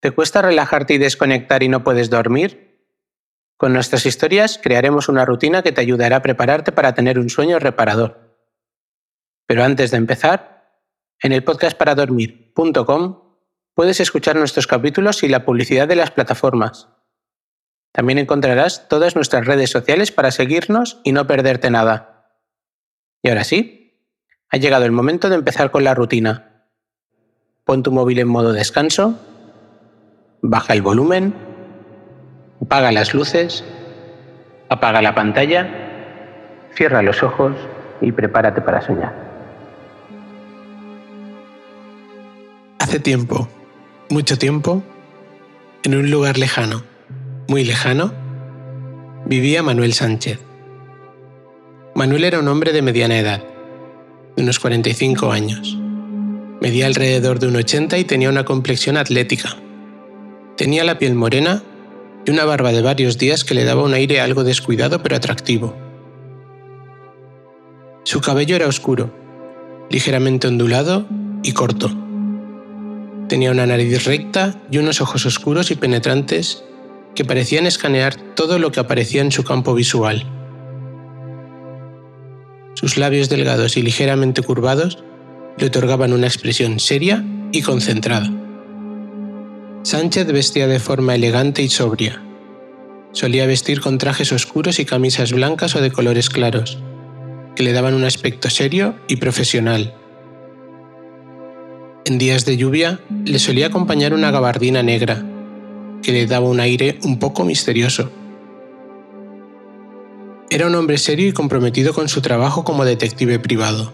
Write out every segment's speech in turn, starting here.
¿Te cuesta relajarte y desconectar y no puedes dormir? Con nuestras historias crearemos una rutina que te ayudará a prepararte para tener un sueño reparador. Pero antes de empezar, en el podcastparadormir.com puedes escuchar nuestros capítulos y la publicidad de las plataformas. También encontrarás todas nuestras redes sociales para seguirnos y no perderte nada. Y ahora sí, ha llegado el momento de empezar con la rutina. Pon tu móvil en modo descanso, baja el volumen, apaga las luces, apaga la pantalla, cierra los ojos y prepárate para soñar. Hace tiempo, mucho tiempo, en un lugar lejano, muy lejano, vivía Manuel Sánchez. Manuel era un hombre de mediana edad, de unos 45 años. Medía alrededor de un 80 y tenía una complexión atlética. Tenía la piel morena y una barba de varios días que le daba un aire algo descuidado pero atractivo. Su cabello era oscuro, ligeramente ondulado y corto Tenía una nariz recta y unos ojos oscuros y penetrantes que parecían escanear todo lo que aparecía en su campo visual. Sus labios delgados y ligeramente curvados le otorgaban una expresión seria y concentrada. Sánchez vestía de forma elegante y sobria. Solía vestir con trajes oscuros y camisas blancas o de colores claros, que le daban un aspecto serio y profesional. En días de lluvia le solía acompañar una gabardina negra, que le daba un aire un poco misterioso. Era un hombre serio y comprometido con su trabajo como detective privado,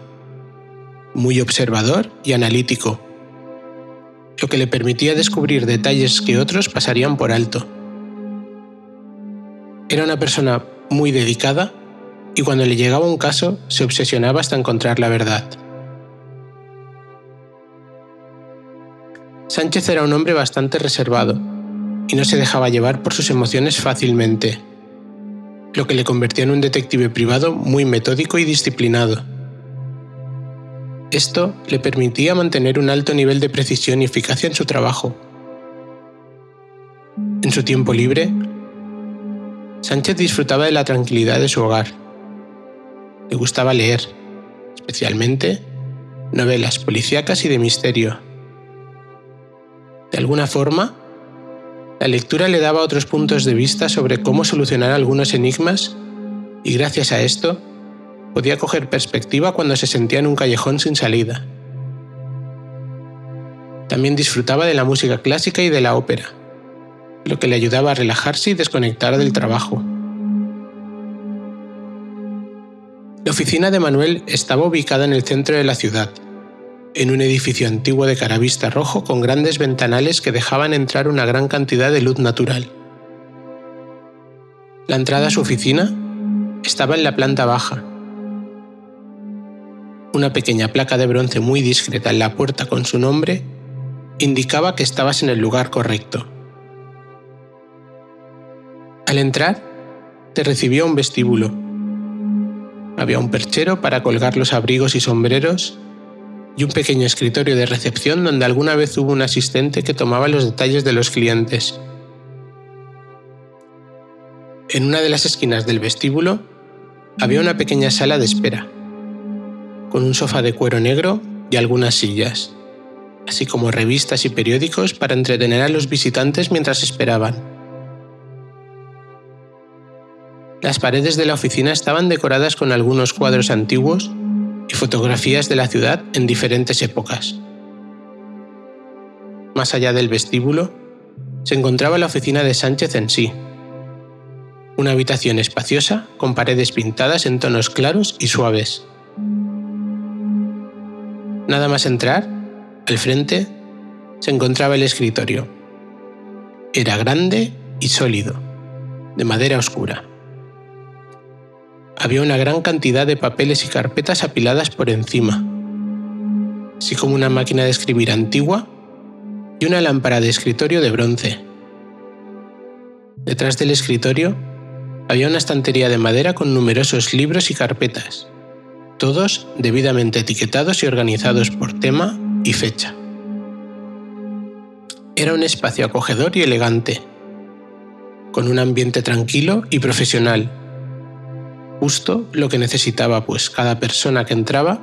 muy observador y analítico, lo que le permitía descubrir detalles que otros pasarían por alto. Era una persona muy dedicada y cuando le llegaba un caso se obsesionaba hasta encontrar la verdad. Sánchez era un hombre bastante reservado y no se dejaba llevar por sus emociones fácilmente, lo que le convertía en un detective privado muy metódico y disciplinado. Esto le permitía mantener un alto nivel de precisión y eficacia en su trabajo. En su tiempo libre, Sánchez disfrutaba de la tranquilidad de su hogar. Le gustaba leer, especialmente novelas policíacas y de misterio. De alguna forma, la lectura le daba otros puntos de vista sobre cómo solucionar algunos enigmas y gracias a esto podía coger perspectiva cuando se sentía en un callejón sin salida. También disfrutaba de la música clásica y de la ópera, lo que le ayudaba a relajarse y desconectar del trabajo. La oficina de Manuel estaba ubicada en el centro de la ciudad, en un edificio antiguo de caravista rojo con grandes ventanales que dejaban entrar una gran cantidad de luz natural. La entrada a su oficina estaba en la planta baja. Una pequeña placa de bronce muy discreta en la puerta con su nombre indicaba que estabas en el lugar correcto. Al entrar, te recibió un vestíbulo. Había un perchero para colgar los abrigos y sombreros y un pequeño escritorio de recepción donde alguna vez hubo un asistente que tomaba los detalles de los clientes. En una de las esquinas del vestíbulo había una pequeña sala de espera, con un sofá de cuero negro y algunas sillas, así como revistas y periódicos para entretener a los visitantes mientras esperaban. Las paredes de la oficina estaban decoradas con algunos cuadros antiguos y fotografías de la ciudad en diferentes épocas. Más allá del vestíbulo, se encontraba la oficina de Sánchez en sí. Una habitación espaciosa con paredes pintadas en tonos claros y suaves. Nada más entrar, al frente, se encontraba el escritorio. Era grande y sólido, de madera oscura había una gran cantidad de papeles y carpetas apiladas por encima, así como una máquina de escribir antigua y una lámpara de escritorio de bronce. Detrás del escritorio había una estantería de madera con numerosos libros y carpetas, todos debidamente etiquetados y organizados por tema y fecha. Era un espacio acogedor y elegante, con un ambiente tranquilo y profesional. Justo lo que necesitaba, pues cada persona que entraba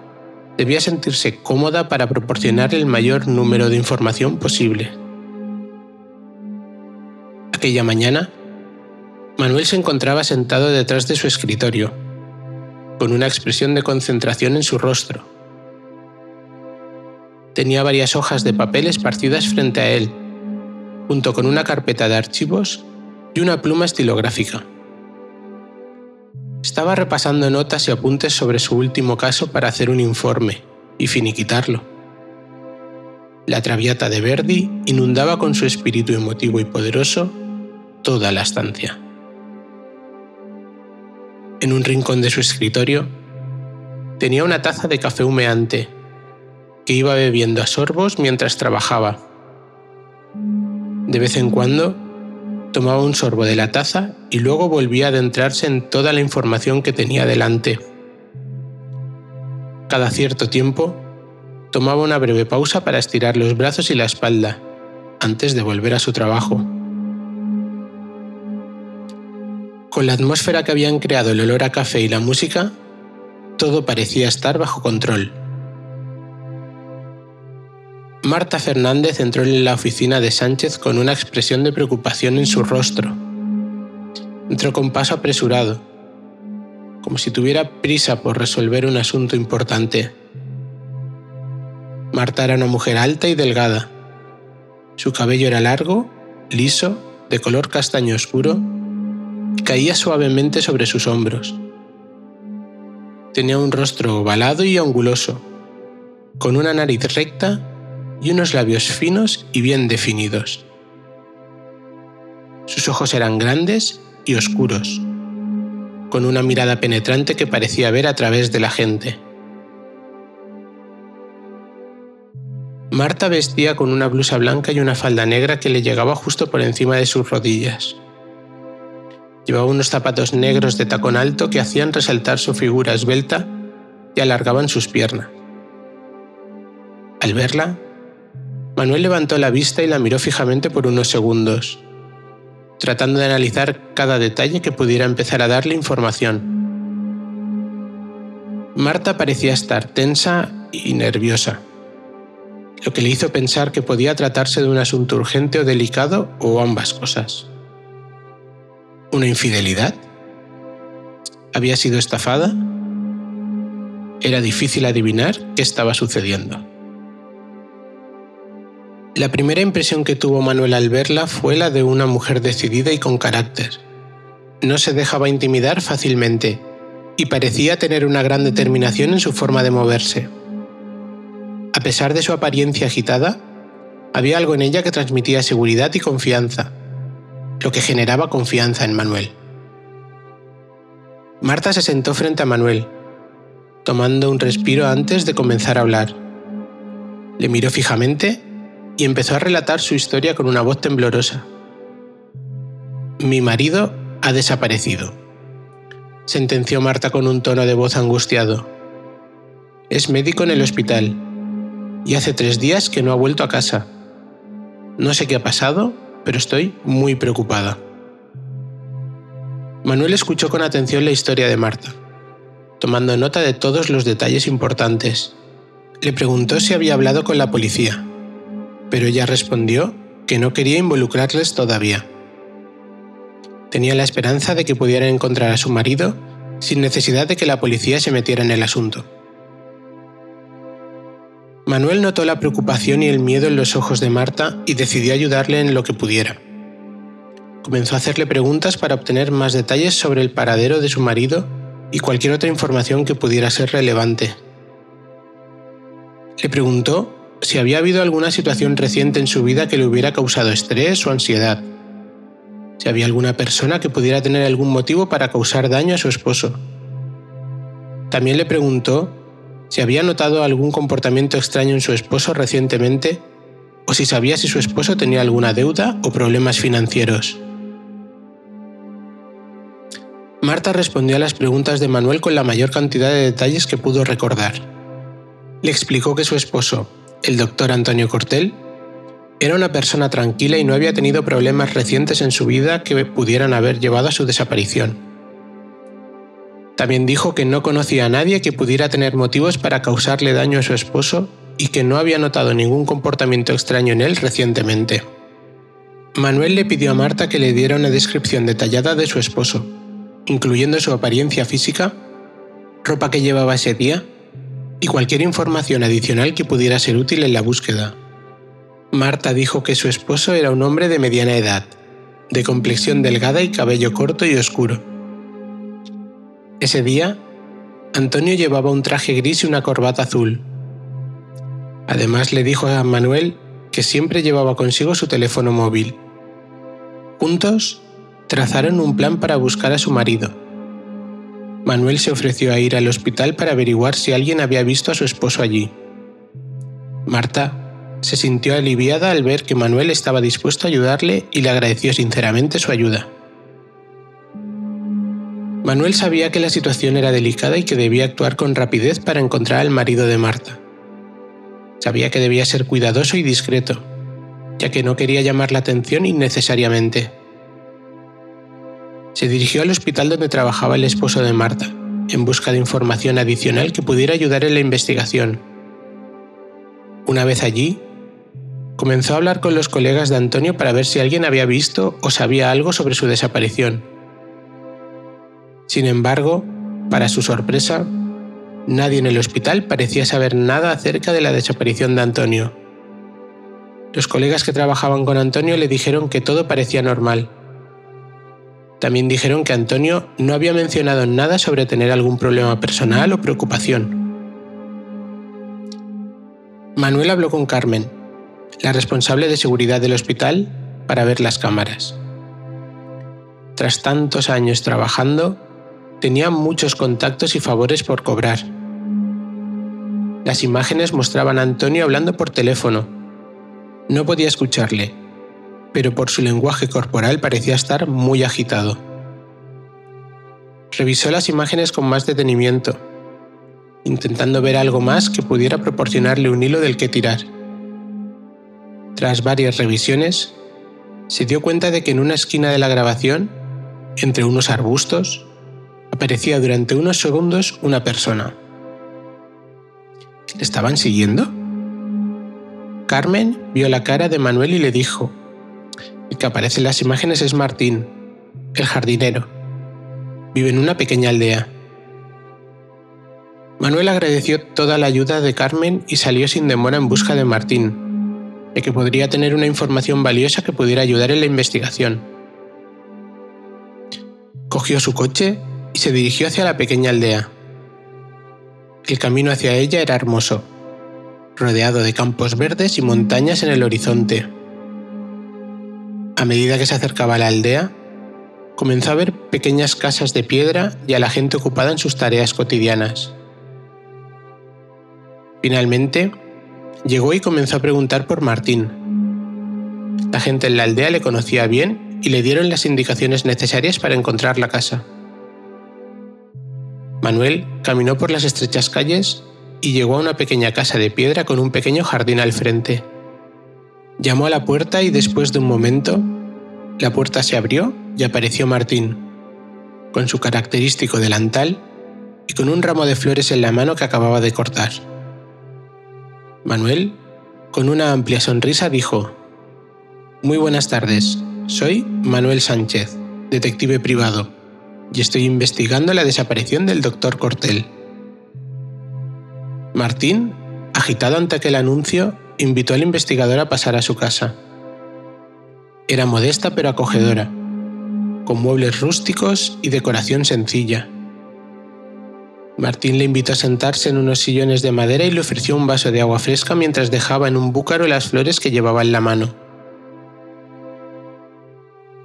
debía sentirse cómoda para proporcionar el mayor número de información posible. Aquella mañana, Manuel se encontraba sentado detrás de su escritorio, con una expresión de concentración en su rostro. Tenía varias hojas de papel esparcidas frente a él, junto con una carpeta de archivos y una pluma estilográfica. Estaba repasando notas y apuntes sobre su último caso para hacer un informe y finiquitarlo. La traviata de Verdi inundaba con su espíritu emotivo y poderoso toda la estancia. En un rincón de su escritorio tenía una taza de café humeante que iba bebiendo a sorbos mientras trabajaba. De vez en cuando tomaba un sorbo de la taza y luego volvía a adentrarse en toda la información que tenía delante. Cada cierto tiempo, tomaba una breve pausa para estirar los brazos y la espalda, antes de volver a su trabajo. Con la atmósfera que habían creado el olor a café y la música, todo parecía estar bajo control. Marta Fernández entró en la oficina de Sánchez con una expresión de preocupación en su rostro. Entró con paso apresurado, como si tuviera prisa por resolver un asunto importante. Marta era una mujer alta y delgada. Su cabello era largo, liso, de color castaño oscuro, caía suavemente sobre sus hombros. Tenía un rostro ovalado y anguloso, con una nariz recta y unos labios finos y bien definidos. Sus ojos eran grandes y oscuros, con una mirada penetrante que parecía ver a través de la gente. Marta vestía con una blusa blanca y una falda negra que le llegaba justo por encima de sus rodillas. Llevaba unos zapatos negros de tacón alto que hacían resaltar su figura esbelta y alargaban sus piernas. Al verla, Manuel levantó la vista y la miró fijamente por unos segundos, tratando de analizar cada detalle que pudiera empezar a darle información. Marta parecía estar tensa y nerviosa, lo que le hizo pensar que podía tratarse de un asunto urgente o delicado o ambas cosas. ¿Una infidelidad? ¿Había sido estafada? Era difícil adivinar qué estaba sucediendo. La primera impresión que tuvo Manuel al verla fue la de una mujer decidida y con carácter. No se dejaba intimidar fácilmente y parecía tener una gran determinación en su forma de moverse. A pesar de su apariencia agitada, había algo en ella que transmitía seguridad y confianza, lo que generaba confianza en Manuel. Marta se sentó frente a Manuel, tomando un respiro antes de comenzar a hablar. Le miró fijamente y empezó a relatar su historia con una voz temblorosa. Mi marido ha desaparecido, sentenció Marta con un tono de voz angustiado. Es médico en el hospital y hace tres días que no ha vuelto a casa. No sé qué ha pasado, pero estoy muy preocupada. Manuel escuchó con atención la historia de Marta, tomando nota de todos los detalles importantes. Le preguntó si había hablado con la policía pero ella respondió que no quería involucrarles todavía. Tenía la esperanza de que pudieran encontrar a su marido sin necesidad de que la policía se metiera en el asunto. Manuel notó la preocupación y el miedo en los ojos de Marta y decidió ayudarle en lo que pudiera. Comenzó a hacerle preguntas para obtener más detalles sobre el paradero de su marido y cualquier otra información que pudiera ser relevante. Le preguntó si había habido alguna situación reciente en su vida que le hubiera causado estrés o ansiedad. Si había alguna persona que pudiera tener algún motivo para causar daño a su esposo. También le preguntó si había notado algún comportamiento extraño en su esposo recientemente o si sabía si su esposo tenía alguna deuda o problemas financieros. Marta respondió a las preguntas de Manuel con la mayor cantidad de detalles que pudo recordar. Le explicó que su esposo, el doctor Antonio Cortel, Era una persona tranquila y no había tenido problemas recientes en su vida que pudieran haber llevado a su desaparición. También dijo que no conocía a nadie que pudiera tener motivos para causarle daño a su esposo y que no había notado ningún comportamiento extraño en él recientemente. Manuel le pidió a Marta que le diera una descripción detallada de su esposo, incluyendo su apariencia física, ropa que llevaba ese día y cualquier información adicional que pudiera ser útil en la búsqueda. Marta dijo que su esposo era un hombre de mediana edad, de complexión delgada y cabello corto y oscuro. Ese día, Antonio llevaba un traje gris y una corbata azul. Además le dijo a Manuel que siempre llevaba consigo su teléfono móvil. Juntos, trazaron un plan para buscar a su marido. Manuel se ofreció a ir al hospital para averiguar si alguien había visto a su esposo allí. Marta se sintió aliviada al ver que Manuel estaba dispuesto a ayudarle y le agradeció sinceramente su ayuda. Manuel sabía que la situación era delicada y que debía actuar con rapidez para encontrar al marido de Marta. Sabía que debía ser cuidadoso y discreto, ya que no quería llamar la atención innecesariamente. Se dirigió al hospital donde trabajaba el esposo de Marta, en busca de información adicional que pudiera ayudar en la investigación. Una vez allí, comenzó a hablar con los colegas de Antonio para ver si alguien había visto o sabía algo sobre su desaparición. Sin embargo, para su sorpresa, Nadie en el hospital parecía saber nada acerca de la desaparición de Antonio. Los colegas que trabajaban con Antonio le dijeron que todo parecía normal. También dijeron que Antonio no había mencionado nada sobre tener algún problema personal o preocupación. Manuel habló con Carmen, la responsable de seguridad del hospital, para ver las cámaras. Tras tantos años trabajando, tenía muchos contactos y favores por cobrar. Las imágenes mostraban a Antonio hablando por teléfono. No podía escucharle, pero por su lenguaje corporal parecía estar muy agitado. Revisó las imágenes con más detenimiento, intentando ver algo más que pudiera proporcionarle un hilo del que tirar. Tras varias revisiones, se dio cuenta de que en una esquina de la grabación, entre unos arbustos, aparecía durante unos segundos una persona. ¿Le estaban siguiendo? Carmen vio la cara de Manuel y le dijo, el que aparece en las imágenes es Martín, el jardinero. Vive en una pequeña aldea. Manuel agradeció toda la ayuda de Carmen y salió sin demora en busca de Martín, de que podría tener una información valiosa que pudiera ayudar en la investigación. Cogió su coche y se dirigió hacia la pequeña aldea. El camino hacia ella era hermoso, rodeado de campos verdes y montañas en el horizonte. A medida que se acercaba a la aldea, comenzó a ver pequeñas casas de piedra y a la gente ocupada en sus tareas cotidianas. Finalmente, llegó y comenzó a preguntar por Martín. La gente en la aldea le conocía bien y le dieron las indicaciones necesarias para encontrar la casa. Manuel caminó por las estrechas calles y llegó a una pequeña casa de piedra con un pequeño jardín al frente. Llamó a la puerta y después de un momento, la puerta se abrió y apareció Martín, con su característico delantal y con un ramo de flores en la mano que acababa de cortar. Manuel, con una amplia sonrisa, dijo, Muy buenas tardes, soy Manuel Sánchez, detective privado y estoy investigando la desaparición del doctor Cortel. Martín, agitado ante aquel anuncio, invitó al investigador a pasar a su casa. Era modesta pero acogedora, con muebles rústicos y decoración sencilla. Martín le invitó a sentarse en unos sillones de madera y le ofreció un vaso de agua fresca mientras dejaba en un búcaro las flores que llevaba en la mano.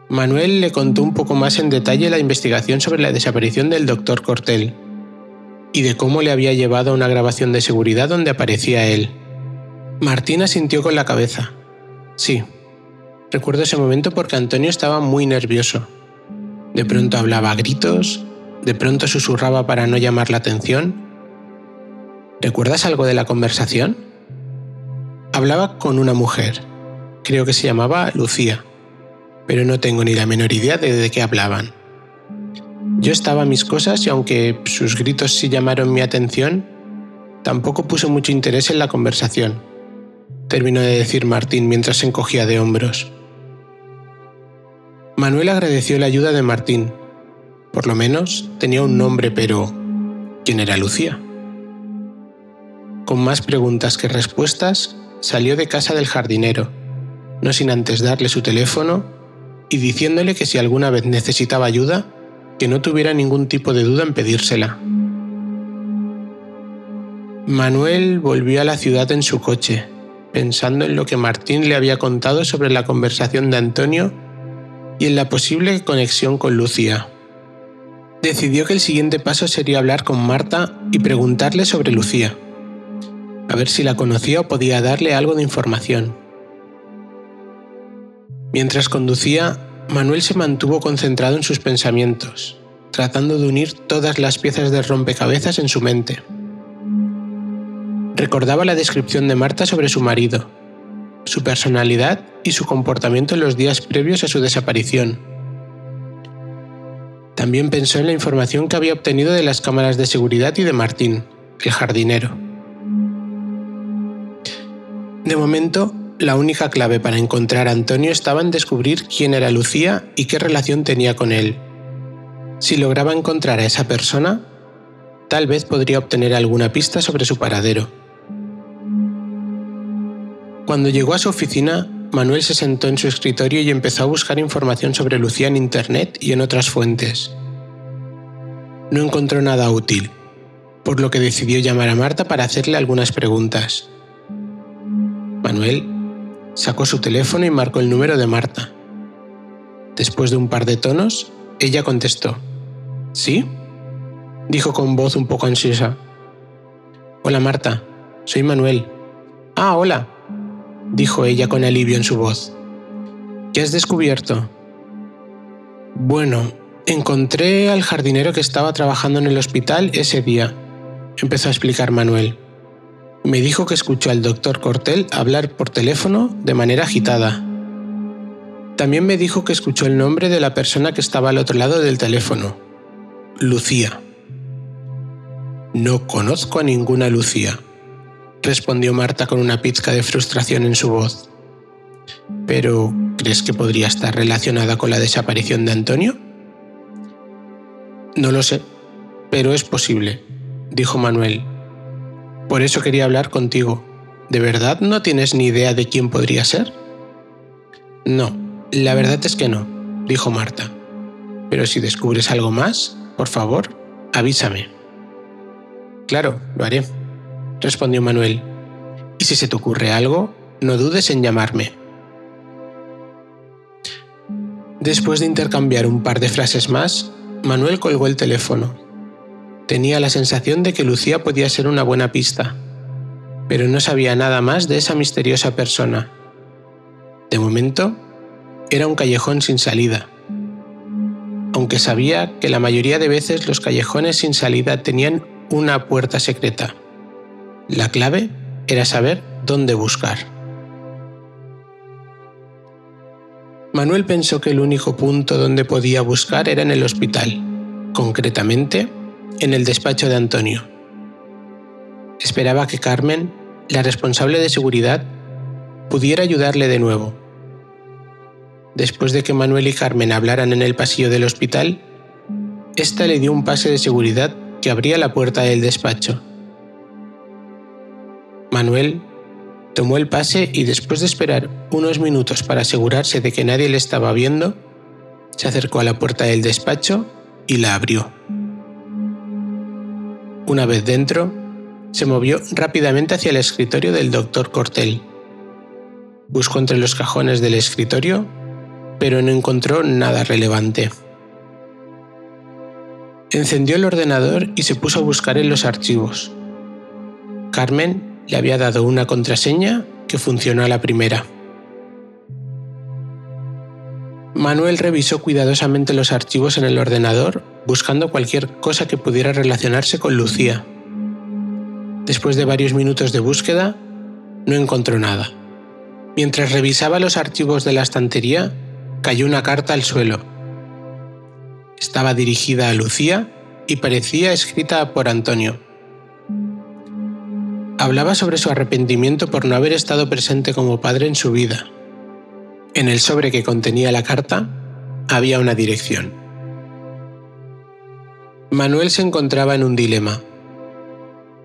Manuel le contó un poco más en detalle la investigación sobre la desaparición del doctor Cortel y de cómo le había llevado a una grabación de seguridad donde aparecía él. Martina sintió con la cabeza. Sí, recuerdo ese momento porque Antonio estaba muy nervioso. De pronto hablaba a gritos, de pronto susurraba para no llamar la atención. ¿Recuerdas algo de la conversación? Hablaba con una mujer, Creo que se llamaba Lucía, pero no tengo ni la menor idea de de qué hablaban. Yo estaba a mis cosas y aunque sus gritos sí llamaron mi atención, tampoco puse mucho interés en la conversación, terminó de decir Martín mientras se encogía de hombros. Manuel agradeció la ayuda de Martín. Por lo menos tenía un nombre, pero ¿quién era Lucía? Con más preguntas que respuestas, salió de casa del jardinero, no sin antes darle su teléfono y diciéndole que si alguna vez necesitaba ayuda, que no tuviera ningún tipo de duda en pedírsela. Manuel volvió a la ciudad en su coche, pensando en lo que Martín le había contado sobre la conversación de Antonio y en la posible conexión con Lucía. Decidió que el siguiente paso sería hablar con Marta y preguntarle sobre Lucía, a ver si la conocía o podía darle algo de información. Mientras conducía, Manuel se mantuvo concentrado en sus pensamientos, tratando de unir todas las piezas de rompecabezas en su mente. Recordaba la descripción de Marta sobre su marido, su personalidad y su comportamiento en los días previos a su desaparición. También pensó en la información que había obtenido de las cámaras de seguridad y de Martín, el jardinero. De momento, la única clave para encontrar a Antonio estaba en descubrir quién era Lucía y qué relación tenía con él. Si lograba encontrar a esa persona, tal vez podría obtener alguna pista sobre su paradero. Cuando llegó a su oficina, Manuel se sentó en su escritorio y empezó a buscar información sobre Lucía en Internet y en otras fuentes. No encontró nada útil, por lo que decidió llamar a Marta para hacerle algunas preguntas. Manuel sacó su teléfono y marcó el número de Marta. Después de un par de tonos, ella contestó. ¿Sí? dijo con voz un poco ansiosa. Hola Marta, soy Manuel. Ah, hola, dijo ella con alivio en su voz. ¿Qué has descubierto? Bueno, encontré al jardinero que estaba trabajando en el hospital ese día, empezó a explicar Manuel me dijo que escuchó al doctor Cortel hablar por teléfono de manera agitada. También me dijo que escuchó el nombre de la persona que estaba al otro lado del teléfono, Lucía. No conozco a ninguna Lucía, respondió Marta con una pizca de frustración en su voz. Pero, ¿crees que podría estar relacionada con la desaparición de Antonio? No lo sé, pero es posible, dijo Manuel, por eso quería hablar contigo. ¿De verdad no tienes ni idea de quién podría ser? No, la verdad es que no, dijo Marta. Pero si descubres algo más, por favor, avísame. Claro, lo haré, respondió Manuel. Y si se te ocurre algo, no dudes en llamarme. Después de intercambiar un par de frases más, Manuel colgó el teléfono Tenía la sensación de que Lucía podía ser una buena pista, pero no sabía nada más de esa misteriosa persona. De momento, era un callejón sin salida, aunque sabía que la mayoría de veces los callejones sin salida tenían una puerta secreta. La clave era saber dónde buscar. Manuel pensó que el único punto donde podía buscar era en el hospital, concretamente en el despacho de Antonio. Esperaba que Carmen, la responsable de seguridad, pudiera ayudarle de nuevo. Después de que Manuel y Carmen hablaran en el pasillo del hospital, ésta le dio un pase de seguridad que abría la puerta del despacho. Manuel tomó el pase y después de esperar unos minutos para asegurarse de que nadie le estaba viendo, se acercó a la puerta del despacho y la abrió. Una vez dentro, se movió rápidamente hacia el escritorio del doctor Cortel. Buscó entre los cajones del escritorio, pero no encontró nada relevante. Encendió el ordenador y se puso a buscar en los archivos. Carmen le había dado una contraseña que funcionó a la primera. Manuel revisó cuidadosamente los archivos en el ordenador buscando cualquier cosa que pudiera relacionarse con Lucía. Después de varios minutos de búsqueda, no encontró nada. Mientras revisaba los archivos de la estantería, cayó una carta al suelo. Estaba dirigida a Lucía y parecía escrita por Antonio. Hablaba sobre su arrepentimiento por no haber estado presente como padre en su vida. En el sobre que contenía la carta había una dirección. Manuel se encontraba en un dilema.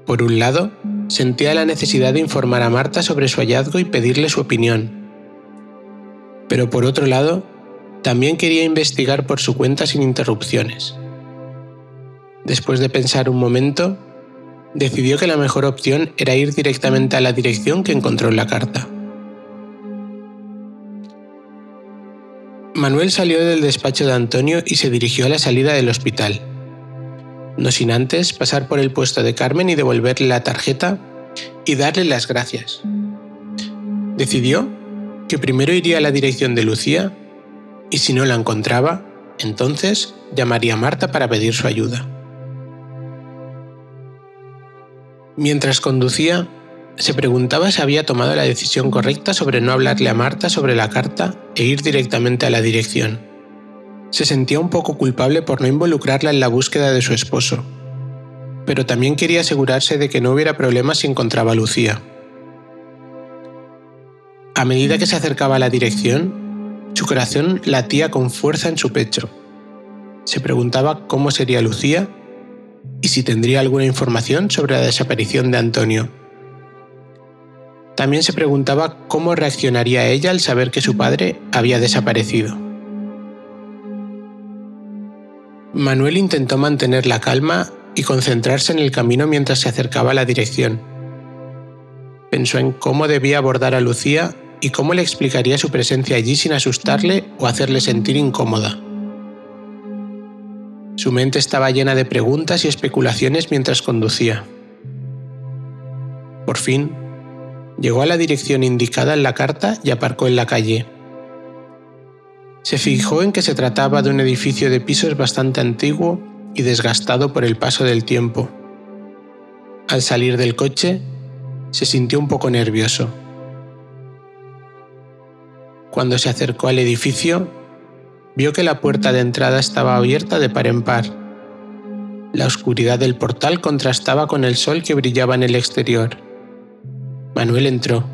Por un lado, sentía la necesidad de informar a Marta sobre su hallazgo y pedirle su opinión. Pero por otro lado, también quería investigar por su cuenta sin interrupciones. Después de pensar un momento, decidió que la mejor opción era ir directamente a la dirección que encontró en la carta. Manuel salió del despacho de Antonio y se dirigió a la salida del hospital no sin antes pasar por el puesto de Carmen y devolverle la tarjeta y darle las gracias. Decidió que primero iría a la dirección de Lucía y si no la encontraba, entonces llamaría a Marta para pedir su ayuda. Mientras conducía, se preguntaba si había tomado la decisión correcta sobre no hablarle a Marta sobre la carta e ir directamente a la dirección se sentía un poco culpable por no involucrarla en la búsqueda de su esposo, pero también quería asegurarse de que no hubiera problemas si encontraba a Lucía. A medida que se acercaba a la dirección, su corazón latía con fuerza en su pecho. Se preguntaba cómo sería Lucía y si tendría alguna información sobre la desaparición de Antonio. También se preguntaba cómo reaccionaría ella al saber que su padre había desaparecido. Manuel intentó mantener la calma y concentrarse en el camino mientras se acercaba a la dirección. Pensó en cómo debía abordar a Lucía y cómo le explicaría su presencia allí sin asustarle o hacerle sentir incómoda. Su mente estaba llena de preguntas y especulaciones mientras conducía. Por fin, llegó a la dirección indicada en la carta y aparcó en la calle. Se fijó en que se trataba de un edificio de pisos bastante antiguo y desgastado por el paso del tiempo. Al salir del coche, se sintió un poco nervioso. Cuando se acercó al edificio, vio que la puerta de entrada estaba abierta de par en par. La oscuridad del portal contrastaba con el sol que brillaba en el exterior. Manuel entró.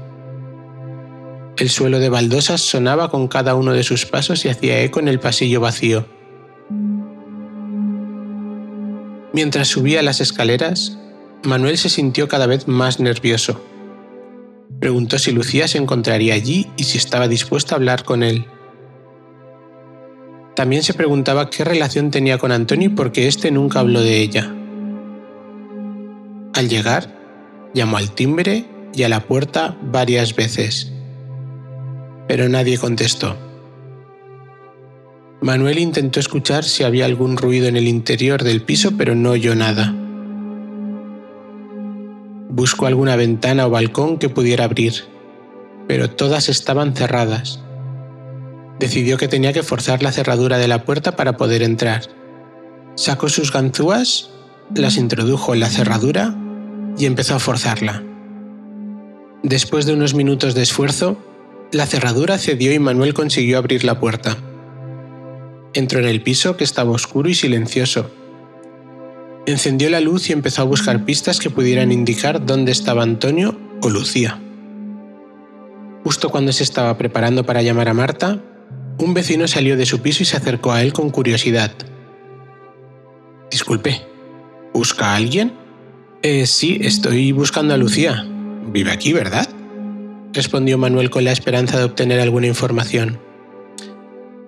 El suelo de baldosas sonaba con cada uno de sus pasos y hacía eco en el pasillo vacío. Mientras subía las escaleras, Manuel se sintió cada vez más nervioso. Preguntó si Lucía se encontraría allí y si estaba dispuesta a hablar con él. También se preguntaba qué relación tenía con Antonio porque éste nunca habló de ella. Al llegar, llamó al timbre y a la puerta varias veces pero nadie contestó. Manuel intentó escuchar si había algún ruido en el interior del piso, pero no oyó nada. Buscó alguna ventana o balcón que pudiera abrir, pero todas estaban cerradas. Decidió que tenía que forzar la cerradura de la puerta para poder entrar. Sacó sus ganzúas, las introdujo en la cerradura y empezó a forzarla. Después de unos minutos de esfuerzo, la cerradura cedió y Manuel consiguió abrir la puerta. Entró en el piso que estaba oscuro y silencioso. Encendió la luz y empezó a buscar pistas que pudieran indicar dónde estaba Antonio o Lucía. Justo cuando se estaba preparando para llamar a Marta, un vecino salió de su piso y se acercó a él con curiosidad. Disculpe, ¿busca a alguien? Eh, sí, estoy buscando a Lucía. Vive aquí, ¿verdad? Respondió Manuel con la esperanza de obtener alguna información.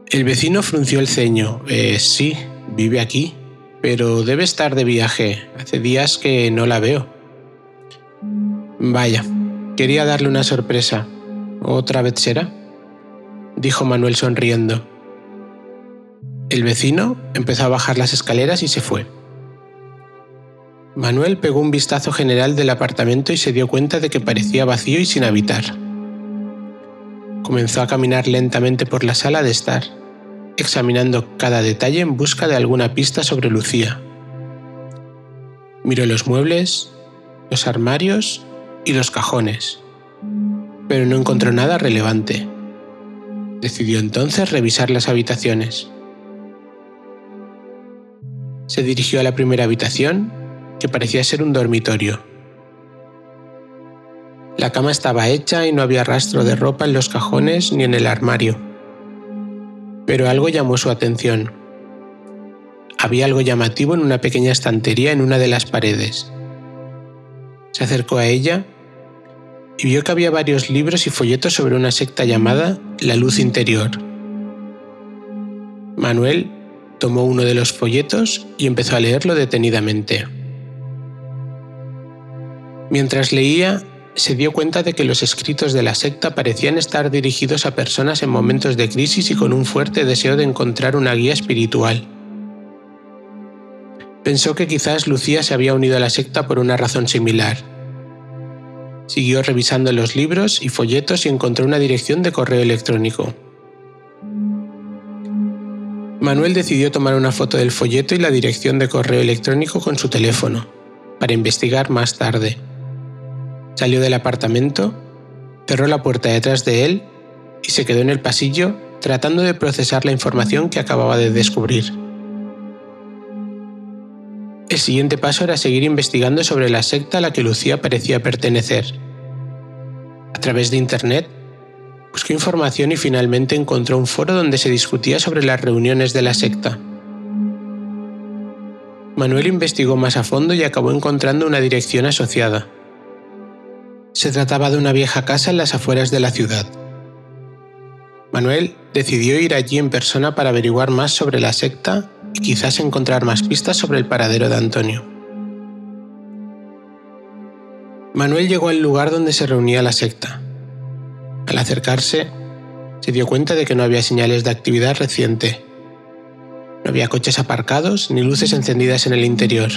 El vecino frunció el ceño. Eh, sí, vive aquí, pero debe estar de viaje. Hace días que no la veo. Vaya, quería darle una sorpresa. ¿Otra vez será? dijo Manuel sonriendo. El vecino empezó a bajar las escaleras y se fue. Manuel pegó un vistazo general del apartamento y se dio cuenta de que parecía vacío y sin habitar. Comenzó a caminar lentamente por la sala de estar, examinando cada detalle en busca de alguna pista sobre Lucía. Miró los muebles, los armarios y los cajones. pero no encontró nada relevante. Decidió entonces revisar las habitaciones. Se dirigió a la primera habitación, que parecía ser un dormitorio. La cama estaba hecha y no había rastro de ropa en los cajones ni en el armario. Pero algo llamó su atención. Había algo llamativo en una pequeña estantería en una de las paredes. Se acercó a ella y vio que había varios libros y folletos sobre una secta llamada La Luz Interior. Manuel tomó uno de los folletos y empezó a leerlo detenidamente. Mientras leía, se dio cuenta de que los escritos de la secta parecían estar dirigidos a personas en momentos de crisis y con un fuerte deseo de encontrar una guía espiritual. Pensó que quizás Lucía se había unido a la secta por una razón similar. Siguió revisando los libros y folletos y encontró una dirección de correo electrónico. Manuel decidió tomar una foto del folleto y la dirección de correo electrónico con su teléfono, para investigar más tarde. Salió del apartamento, cerró la puerta detrás de él y se quedó en el pasillo tratando de procesar la información que acababa de descubrir. El siguiente paso era seguir investigando sobre la secta a la que Lucía parecía pertenecer. A través de Internet, buscó información y finalmente encontró un foro donde se discutía sobre las reuniones de la secta. Manuel investigó más a fondo y acabó encontrando una dirección asociada. Se trataba de una vieja casa en las afueras de la ciudad. Manuel decidió ir allí en persona para averiguar más sobre la secta y quizás encontrar más pistas sobre el paradero de Antonio. Manuel llegó al lugar donde se reunía la secta. Al acercarse, se dio cuenta de que no había señales de actividad reciente. No había coches aparcados ni luces encendidas en el interior.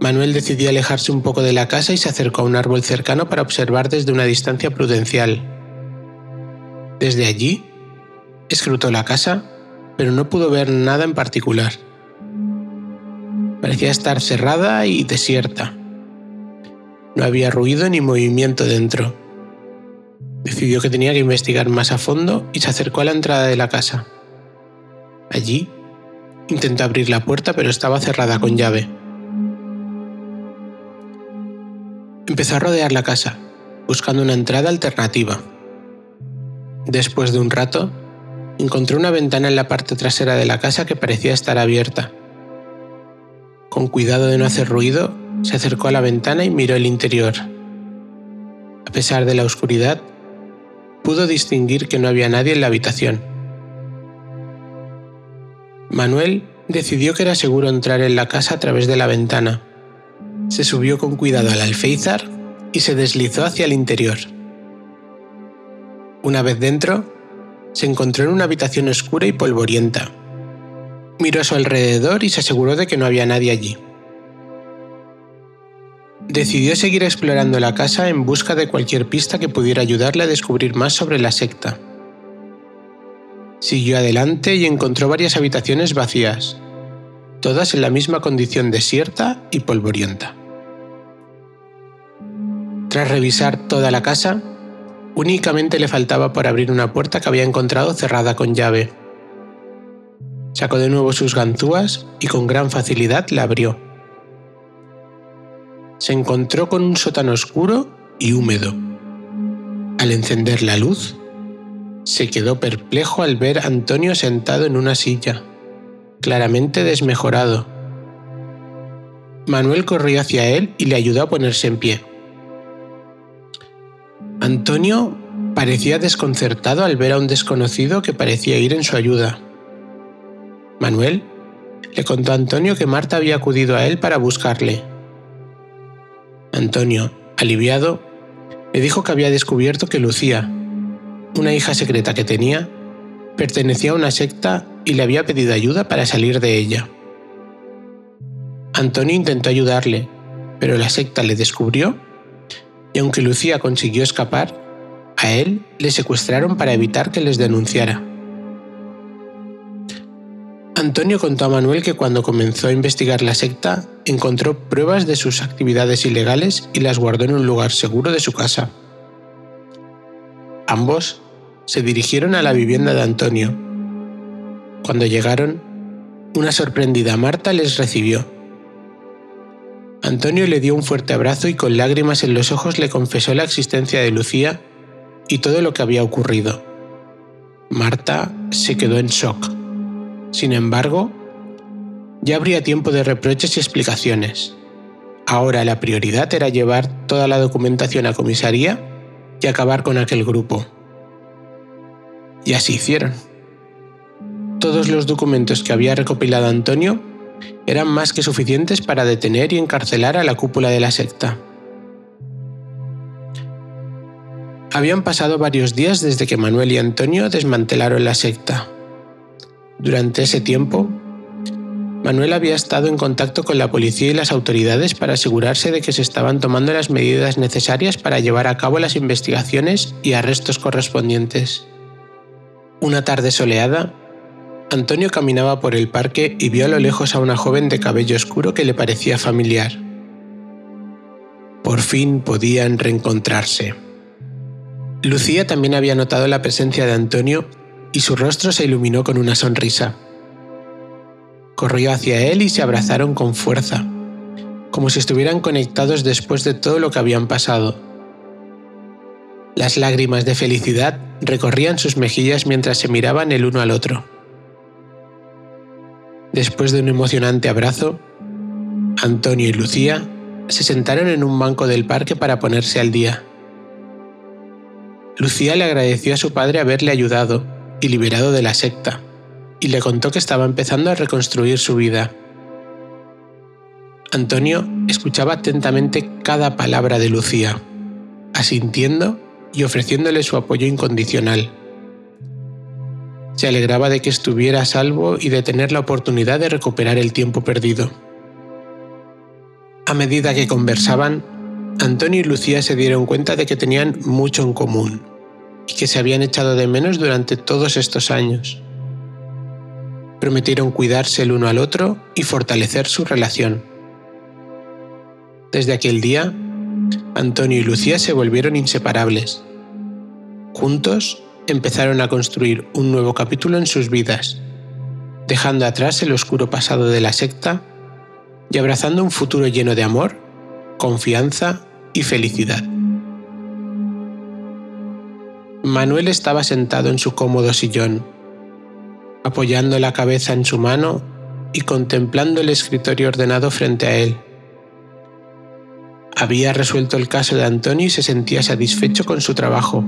Manuel decidió alejarse un poco de la casa y se acercó a un árbol cercano para observar desde una distancia prudencial. Desde allí, escrutó la casa, pero no pudo ver nada en particular. Parecía estar cerrada y desierta. No había ruido ni movimiento dentro. Decidió que tenía que investigar más a fondo y se acercó a la entrada de la casa. Allí, intentó abrir la puerta pero estaba cerrada con llave. Empezó a rodear la casa, buscando una entrada alternativa. Después de un rato, encontró una ventana en la parte trasera de la casa que parecía estar abierta. Con cuidado de no hacer ruido, se acercó a la ventana y miró el interior. A pesar de la oscuridad, pudo distinguir que no había nadie en la habitación. Manuel decidió que era seguro entrar en la casa a través de la ventana se subió con cuidado al alféizar y se deslizó hacia el interior. Una vez dentro, se encontró en una habitación oscura y polvorienta. Miró a su alrededor y se aseguró de que no había nadie allí. Decidió seguir explorando la casa en busca de cualquier pista que pudiera ayudarle a descubrir más sobre la secta. Siguió adelante y encontró varias habitaciones vacías, todas en la misma condición desierta y polvorienta. Revisar toda la casa, únicamente le faltaba por abrir una puerta que había encontrado cerrada con llave. Sacó de nuevo sus ganzúas y con gran facilidad la abrió. Se encontró con un sótano oscuro y húmedo. Al encender la luz, se quedó perplejo al ver a Antonio sentado en una silla claramente desmejorado. Manuel corrió hacia él y le ayudó a ponerse en pie. Antonio parecía desconcertado al ver a un desconocido que parecía ir en su ayuda. Manuel le contó a Antonio que Marta había acudido a él para buscarle. Antonio, aliviado, le dijo que había descubierto que Lucía, una hija secreta que tenía, pertenecía a una secta y le había pedido ayuda para salir de ella. Antonio intentó ayudarle, pero la secta le descubrió y aunque Lucía consiguió escapar, a él le secuestraron para evitar que les denunciara. Antonio contó a Manuel que cuando comenzó a investigar la secta encontró pruebas de sus actividades ilegales y las guardó en un lugar seguro de su casa. Ambos se dirigieron a la vivienda de Antonio. Cuando llegaron, una sorprendida Marta les recibió. Antonio le dio un fuerte abrazo y con lágrimas en los ojos le confesó la existencia de Lucía y todo lo que había ocurrido. Marta se quedó en shock. Sin embargo, ya habría tiempo de reproches y explicaciones. Ahora la prioridad era llevar toda la documentación a comisaría y acabar con aquel grupo. Y así hicieron. Todos los documentos que había recopilado Antonio eran más que suficientes para detener y encarcelar a la cúpula de la secta. Habían pasado varios días desde que Manuel y Antonio desmantelaron la secta. Durante ese tiempo, Manuel había estado en contacto con la policía y las autoridades para asegurarse de que se estaban tomando las medidas necesarias para llevar a cabo las investigaciones y arrestos correspondientes. Una tarde soleada, Antonio caminaba por el parque y vio a lo lejos a una joven de cabello oscuro que le parecía familiar. Por fin podían reencontrarse. Lucía también había notado la presencia de Antonio y su rostro se iluminó con una sonrisa. Corrió hacia él y se abrazaron con fuerza, como si estuvieran conectados después de todo lo que habían pasado. Las lágrimas de felicidad recorrían sus mejillas mientras se miraban el uno al otro. Después de un emocionante abrazo, Antonio y Lucía se sentaron en un banco del parque para ponerse al día. Lucía le agradeció a su padre haberle ayudado y liberado de la secta, y le contó que estaba empezando a reconstruir su vida. Antonio escuchaba atentamente cada palabra de Lucía, asintiendo y ofreciéndole su apoyo incondicional. Se alegraba de que estuviera a salvo y de tener la oportunidad de recuperar el tiempo perdido. A medida que conversaban, Antonio y Lucía se dieron cuenta de que tenían mucho en común y que se habían echado de menos durante todos estos años. Prometieron cuidarse el uno al otro y fortalecer su relación. Desde aquel día, Antonio y Lucía se volvieron inseparables. Juntos empezaron a construir un nuevo capítulo en sus vidas, dejando atrás el oscuro pasado de la secta y abrazando un futuro lleno de amor, confianza y felicidad. Manuel estaba sentado en su cómodo sillón, apoyando la cabeza en su mano y contemplando el escritorio ordenado frente a él. Había resuelto el caso de Antonio y se sentía satisfecho con su trabajo.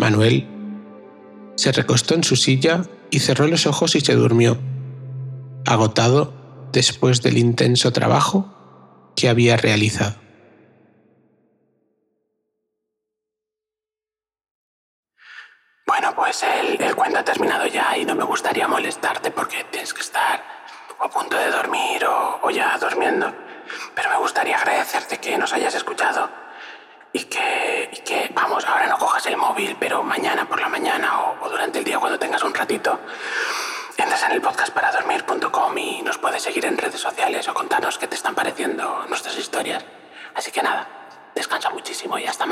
Manuel se recostó en su silla y cerró los ojos y se durmió, agotado después del intenso trabajo que había realizado. Bueno, pues el, el, cuento ha terminado ya y no me gustaría molestarte porque tienes que estar a punto de dormir o, o ya durmiendo. Pero me gustaría agradecerte que nos hayas escuchado y que, y que, vamos, ahora no cojas el móvil, pero mañana por la mañana o, o durante el día cuando tengas un ratito, entras en el podcastparadormir.com y nos puedes seguir en redes sociales o contarnos qué te están pareciendo nuestras historias. Así que nada, descansa muchísimo y hasta